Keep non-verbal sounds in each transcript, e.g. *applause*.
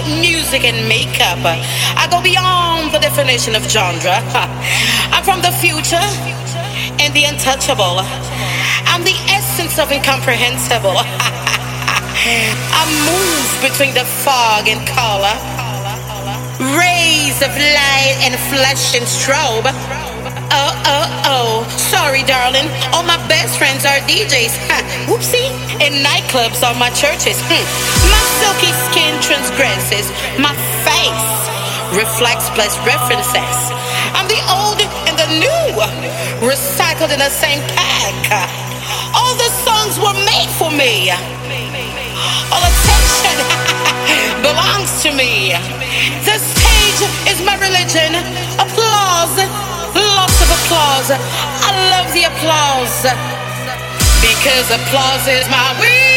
like music and makeup. I go beyond the definition of genre. *laughs* I'm from the future and the untouchable. I'm the essence of incomprehensible. *laughs* I move between the fog and color, rays of light and flesh and strobe. Oh, oh, oh. Sorry, darling. All my best friends are DJs. *laughs* Whoopsie. And nightclubs are my churches. Hmm. My silky skin transgresses. My face reflects plus references. I'm the old and the new, recycled in the same pack. All the songs were made for me. All attention *laughs* belongs to me. The stage is my religion. Applause lots of applause. I love the applause because applause is my weakness.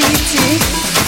ti, ti.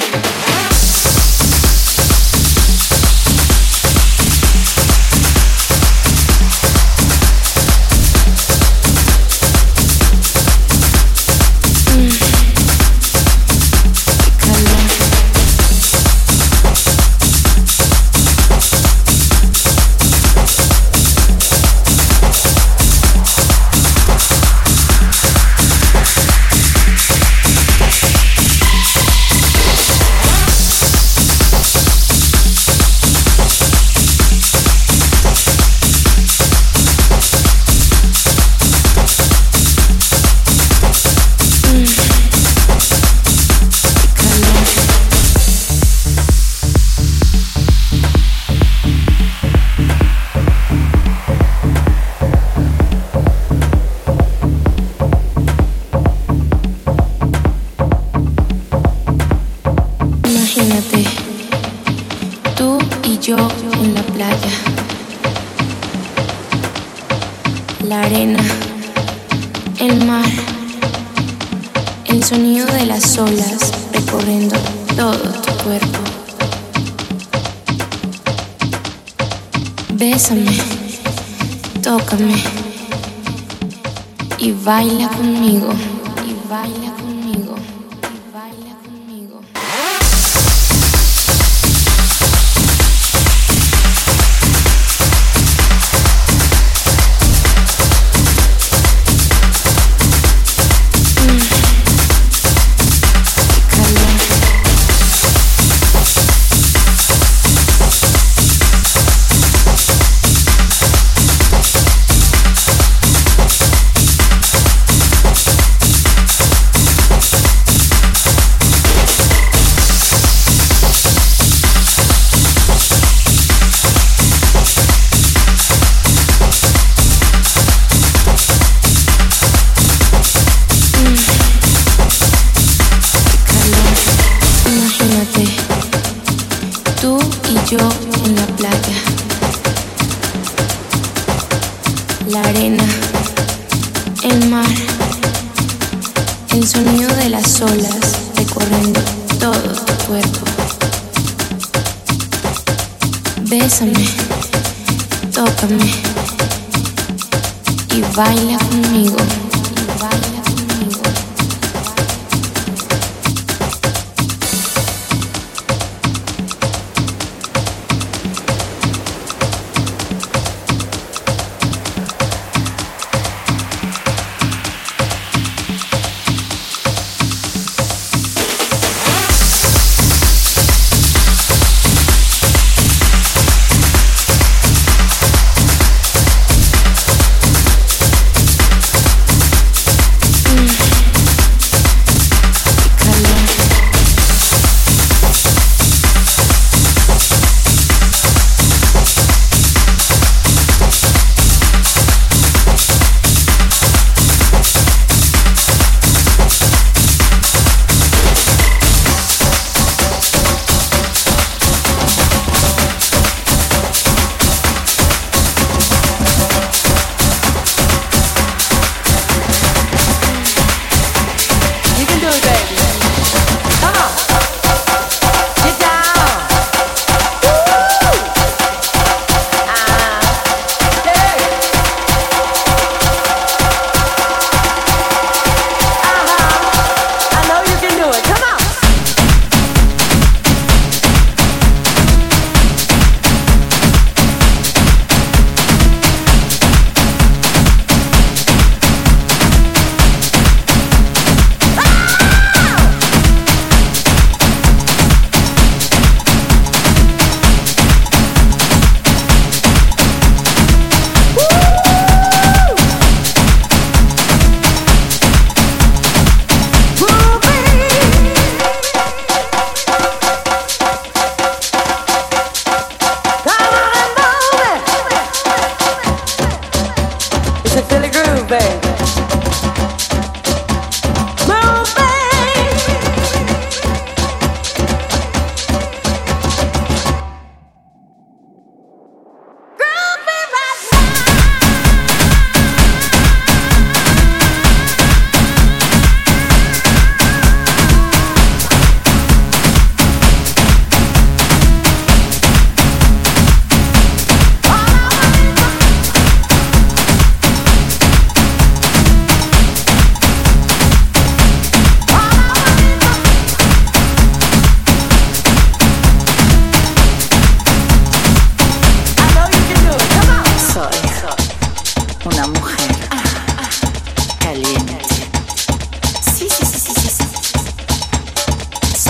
conmigo.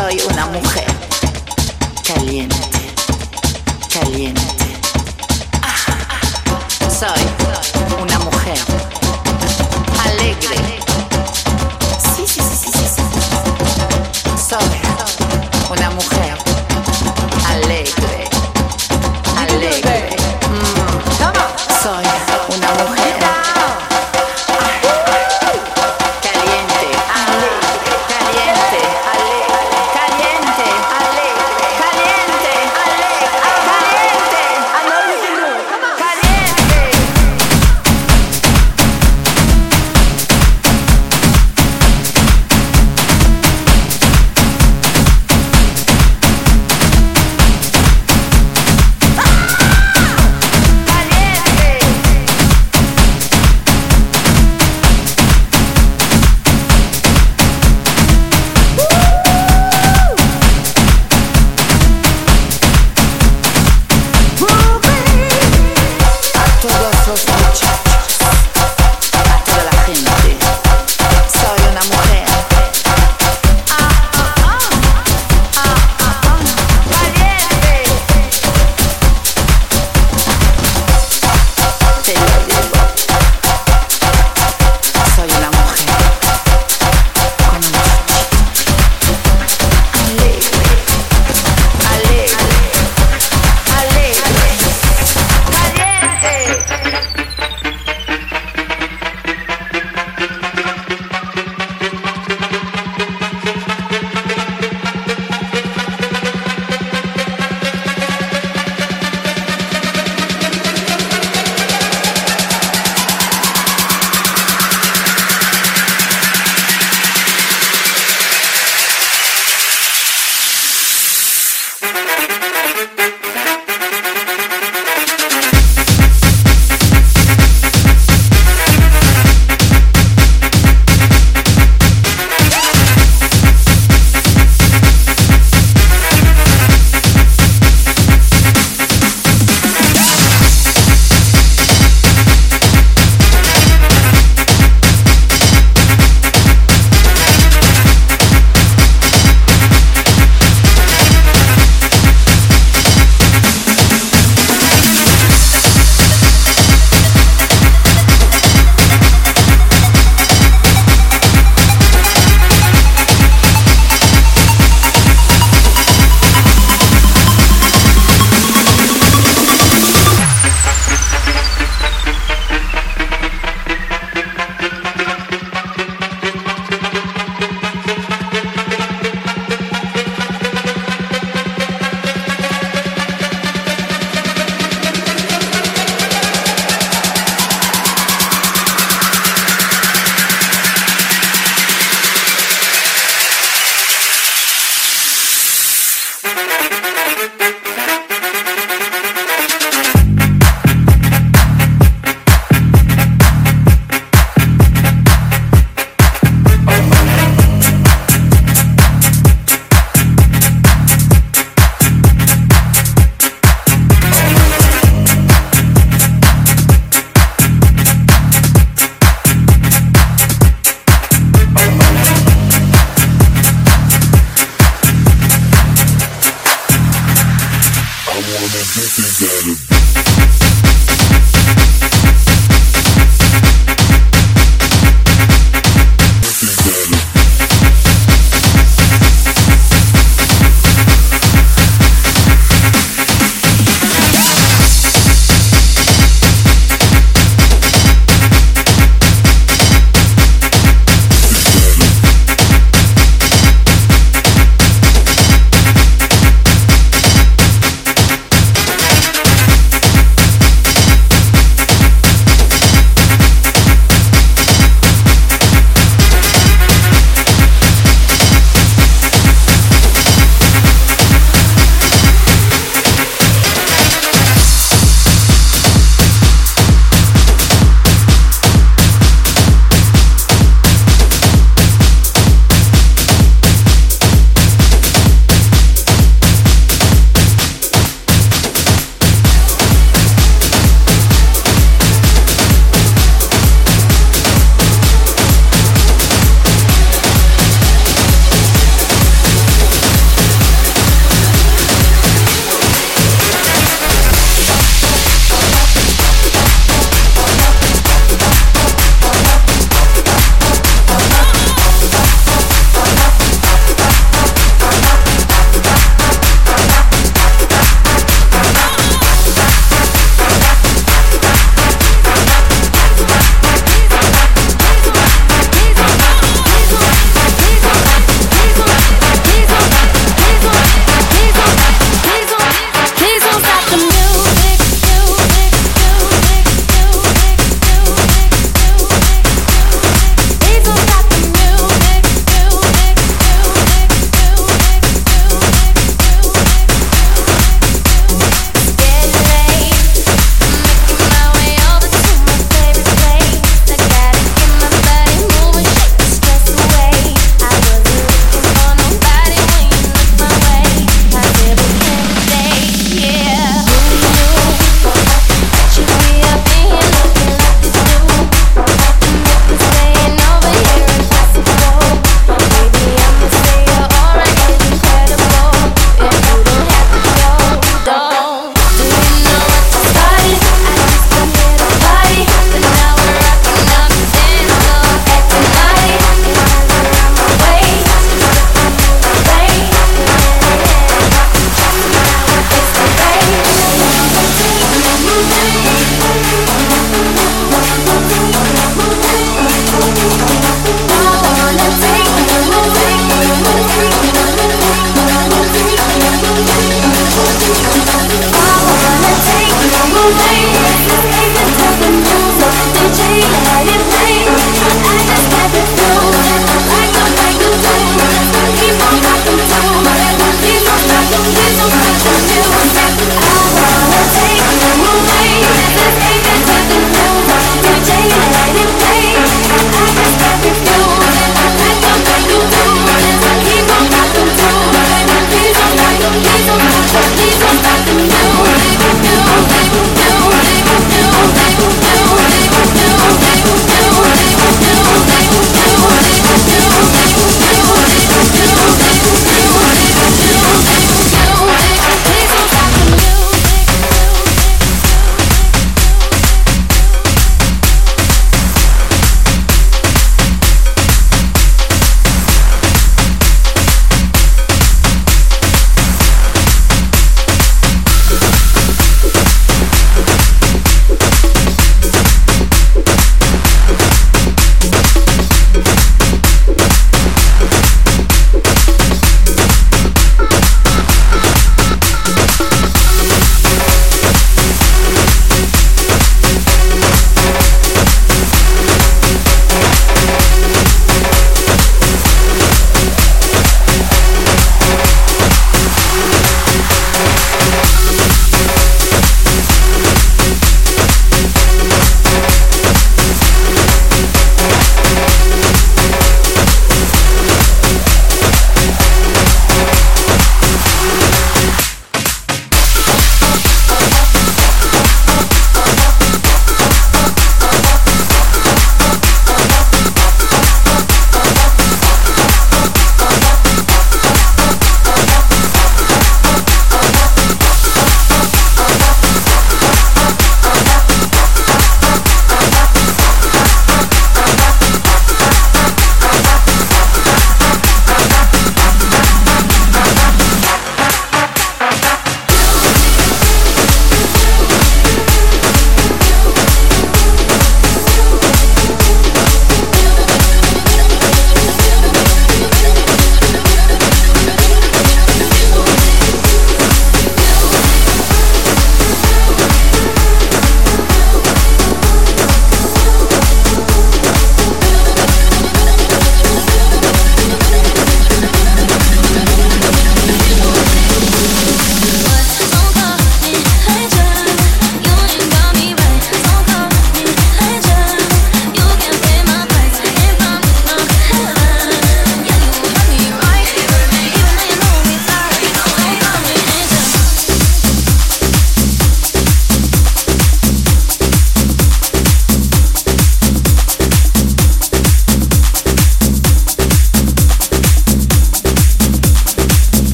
Soy una mujer caliente, caliente. Soy una mujer alegre.